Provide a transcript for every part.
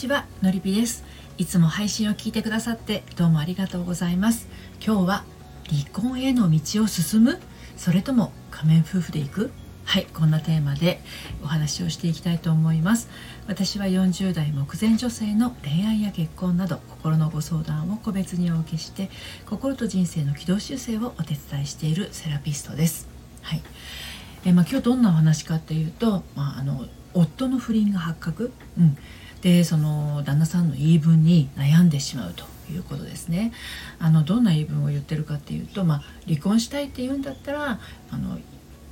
ちはのりぴです。いつも配信を聞いてくださってどうもありがとうございます。今日は離婚への道を進む？それとも仮面夫婦で行く？はいこんなテーマでお話をしていきたいと思います。私は40代目前女性の恋愛や結婚など心のご相談を個別にお受けして心と人生の軌道修正をお手伝いしているセラピストです。はい。えまあ、今日どんなお話かっていうと、まあ、あの夫の不倫が発覚、うん、でその旦那さんの言い分に悩んでしまうということですね。あのどんな言い分を言ってるかっていうと、まあ、離婚したいって言うんだったらあの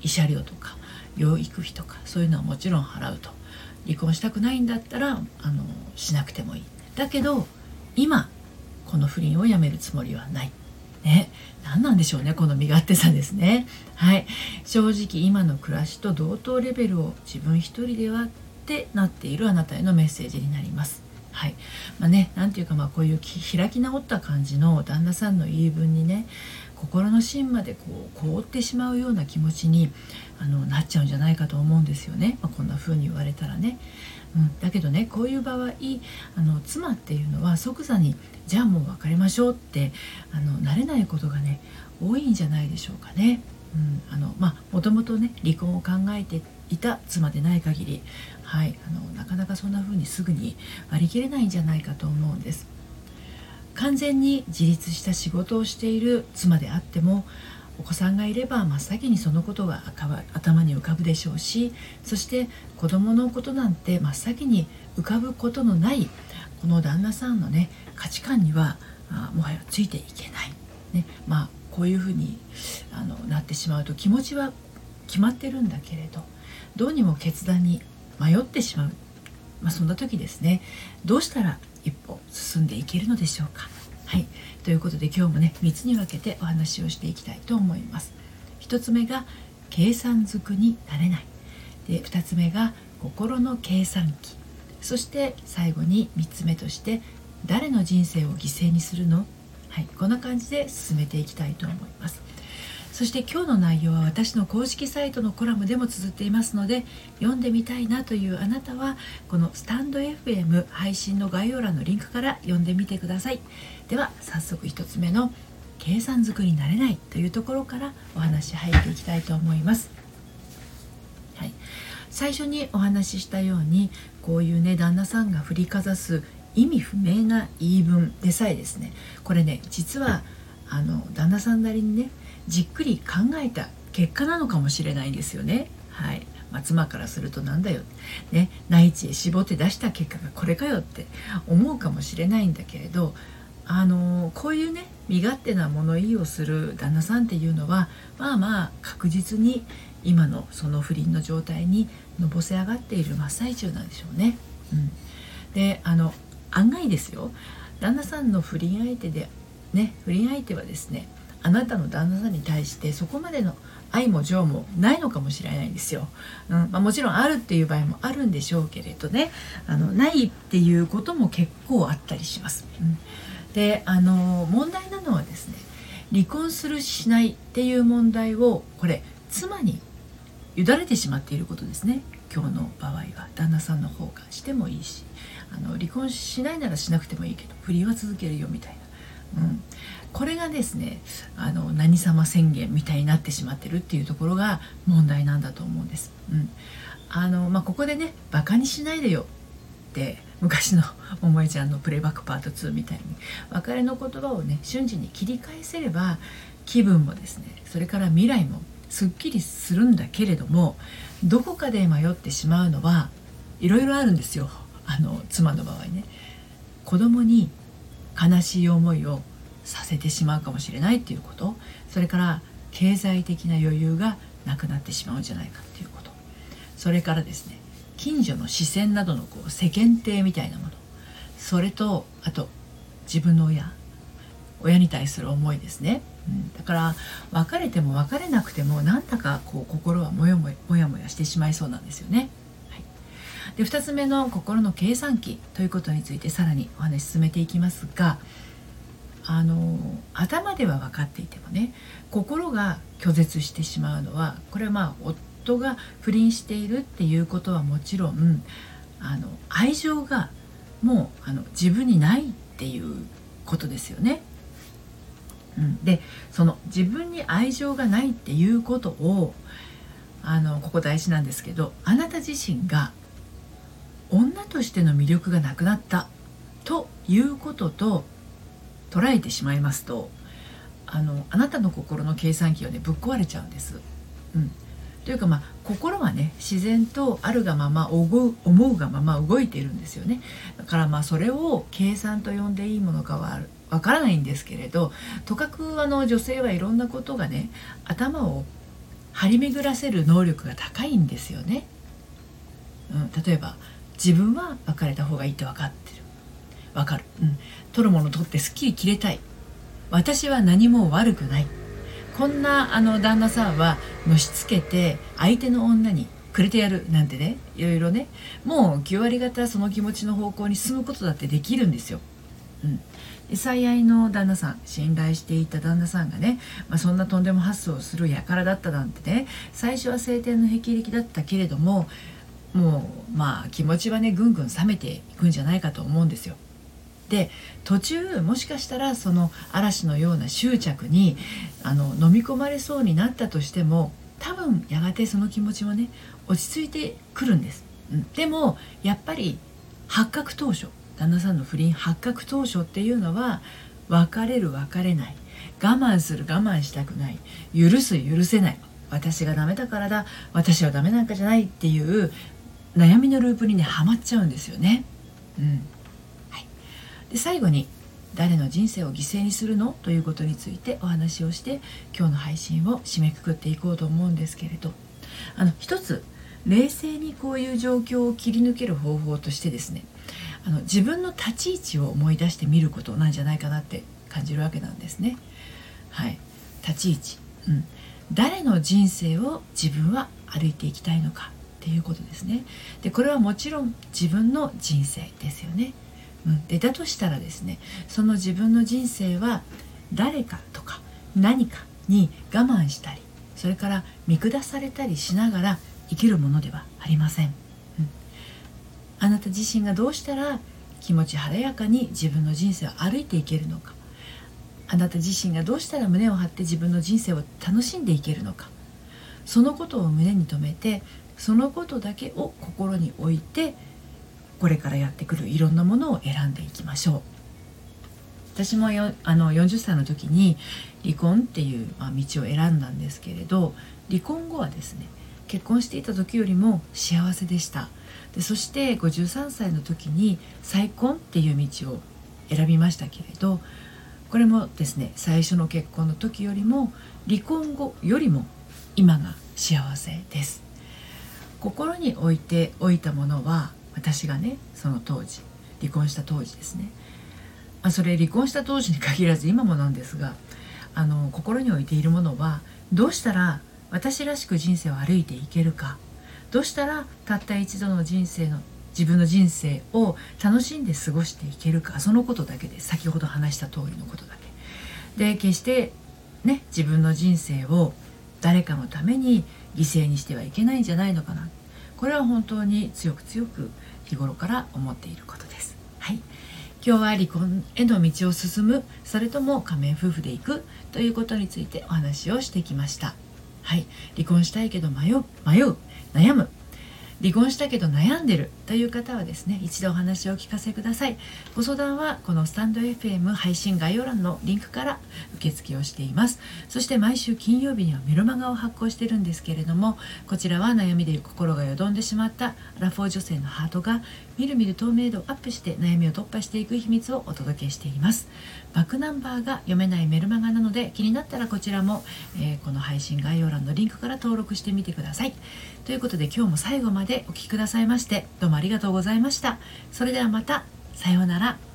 慰謝料とか養育費とかそういうのはもちろん払うと。離婚したくないんだったらあのしなくてもいい。だけど今この不倫をやめるつもりはない。ね。何なんでしょうねこの身勝手さですね。はい。正直今の暮らしと同等レベルを自分一人ではってなっているあなたへのメッセージになりますはいまあね何ていうかまあこういう開き直った感じの旦那さんの言い分にね心の芯までこう凍ってしまうような気持ちにあのなっちゃうんじゃないかと思うんですよね、まあ、こんな風に言われたらね。うん、だけどねこういう場合あの妻っていうのは即座に「じゃあもう別れましょう」ってあの慣れないことがね多いんじゃないでしょうかね。あのまあもともとね離婚を考えていた妻でない限り、はい、あのなかなかそんな風にすぐに割り切れないんじゃないかと思うんです。完全に自立した仕事をしている妻であってもお子さんがいれば真っ先にそのことが頭に浮かぶでしょうしそして子供のことなんて真っ先に浮かぶことのないこの旦那さんのね価値観にはあもはやついていけない、ね、まあこういうふうにあのなってしまうと気持ちは決まってるんだけれどどうにも決断に迷ってしまう、まあ、そんな時ですね。どうしたら一歩進んでいけるのでしょうか。はい。ということで今日もね3つに分けてお話をしていきたいと思います。1つ目が計算づくになれない。で2つ目が心の計算機。そして最後に3つ目として誰の人生を犠牲にするの？はいこんな感じで進めていきたいと思います。そして今日の内容は私の公式サイトのコラムでも綴っていますので読んでみたいなというあなたはこのスタンド FM 配信の概要欄のリンクから読んでみてください。では早速1つ目の計算づくりになれないというところからお話入っていきたいと思います、はい、最初にお話ししたようにこういうね旦那さんが振りかざす意味不明な言い分でさえですねこれね実はあの旦那さんなりにねじっくり考えた結果なのかもしれないんですよね。はいまあ、妻からするとなんだよ、ね、内地へ絞って出した結果がこれかよって思うかもしれないんだけれどあのこういうね身勝手な物言いをする旦那さんっていうのはまあまあ確実に今のその不倫の状態にのぼせ上がっている真っ最中なんでしょうね。うん、であの案外ですよ旦那さんの不倫相手でね不倫相手はですねあなたの旦那さんに対してそこまでの愛も情もないのかもしれないんですよ。うんまあ、もちろんあるっていう場合もあるんでしょうけれどねあのないっていうことも結構あったりします。うん、であの問題なのはですね離婚するしないっていう問題をこれ妻に委ねてしまっていることですね今日の場合は旦那さんの方がしてもいいしあの離婚しないならしなくてもいいけど不倫は続けるよみたいな、うん、これがですねあの何様宣言みたいになってしまってるっていうところが問題なんだと思うんです。うん。あのまあ、ここでね「バカにしないでよ」って昔の桃江ちゃんのプレイバックパート2みたいに別れの言葉をね瞬時に切り返せれば気分もですねそれから未来もすっきりするんだけれどもどこかで迷ってしまうのはいろいろあるんですよ。あの妻の場合ね。子供に悲しい思いをさせてしまうかもしれないっていうこと。それから経済的な余裕がなくなってしまうんじゃないかっていうこと。それからですね近所の視線などのこう世間体みたいなもの。それとあと自分の親。親に対する思いですね、うん、だから別れても別れなくてもなんだかこう心はもやもやもやもやしてしまいそうなんですよね。はい、で2つ目の心の計算機ということについてさらにお話し進めていきますがあの頭では分かっていてもね心が拒絶してしまうのはこれはまあ夫が不倫しているっていうことはもちろんあの愛情がもうあの自分にないっていうことですよね。うん、でその自分に愛情がないっていうことをあのここ大事なんですけどあなた自身が女としての魅力がなくなったということと捉えてしまいますとあのあなたの心の計算機はねぶっ壊れちゃうんです。うん、というかまあ心はね自然とあるがまま思うがまま動いているんですよね。だからまあそれを計算と呼んでいいものかはわからないんですけれどとかくあの女性はいろんなことがね頭を張り巡らせる能力が高いんですよね。うん、例えば自分は別れた方がいいって分かってる。分かる、うん、取るもの取ってすっきり切れたい。私は何も悪くない。こんなあの旦那さんはのしつけて相手の女にくれてやる。なんてねいろいろね。もう9割方その気持ちの方向に進むことだってできるんですよ。うん最愛の旦那さん信頼していた旦那さんがね、まあ、そんなとんでも発想する輩だったなんてね最初は晴天の霹靂だったけれどももうまあ気持ちはねぐんぐん冷めていくんじゃないかと思うんですよ。で途中もしかしたらその嵐のような執着にあの飲み込まれそうになったとしても多分やがてその気持ちもね落ち着いてくるんです。うん、でもやっぱり発覚当初旦那さんの不倫発覚当初っていうのは別れる別れない。我慢する我慢したくない。許す許せない。私がダメだからだ。私はダメなんかじゃないっていう悩みのループにねはまっちゃうんですよね。うん。はい、で最後に誰の人生を犠牲にするのということについてお話をして今日の配信を締めくくっていこうと思うんですけれど。あの一つ冷静にこういう状況を切り抜ける方法としてですねあの自分の立ち位置を思い出してみることなんじゃないかなって感じるわけなんですね。はい、立ち位置、うん、誰の人生を自分は歩いていきたいのかっていうことですね。でこれはもちろん自分の人生ですよね。うん、でだとしたらですねその自分の人生は誰かとか何かに我慢したりそれから見下されたりしながら生きるものではありません。あなた自身がどうしたら気持ち晴れやかに自分の人生を歩いていけるのか。あなた自身がどうしたら胸を張って自分の人生を楽しんでいけるのか。そのことを胸に留めてそのことだけを心に置いてこれからやってくるいろんなものを選んでいきましょう。私もよあの40歳の時に離婚っていう、ま、道を選んだんですけれど離婚後はですね結婚していた時よりも幸せでした。でそして53歳の時に再婚っていう道を選びましたけれどこれもですね最初の結婚の時よりも離婚後よりも今が幸せです。心に置いておいたものは私がねその当時離婚した当時ですね、まあ、それ離婚した当時に限らず今もなんですがあの心に置いているものはどうしたら私らしく人生を歩いていけるか。どうしたらたった一度の人生の自分の人生を楽しんで過ごしていけるか。そのことだけで先ほど話した通りのことだけ。で決してね自分の人生を誰かのために犠牲にしてはいけないんじゃないのかな。これは本当に強く強く日頃から思っていることです。はい、今日は離婚への道を進む。それとも仮面夫婦で行く。ということについてお話をしてきました。はい、離婚したいけど迷う。迷う。悩む。離婚したけど悩んでる。という方はですね一度お話をお聞かせください。ご相談はこのスタンド FM 配信概要欄のリンクから受付をしています。そして毎週金曜日にはメルマガを発行してるんですけれどもこちらは悩みで心がよどんでしまったアラフォー女性のハートがみるみる透明度をアップして悩みを突破していく秘密をお届けしています。バックナンバーが読めないメルマガなので気になったらこちらも、えー、この配信概要欄のリンクから登録してみてください。ということで今日も最後までお聴きくださいましてどうもありがとうございました。それではまた。さようなら。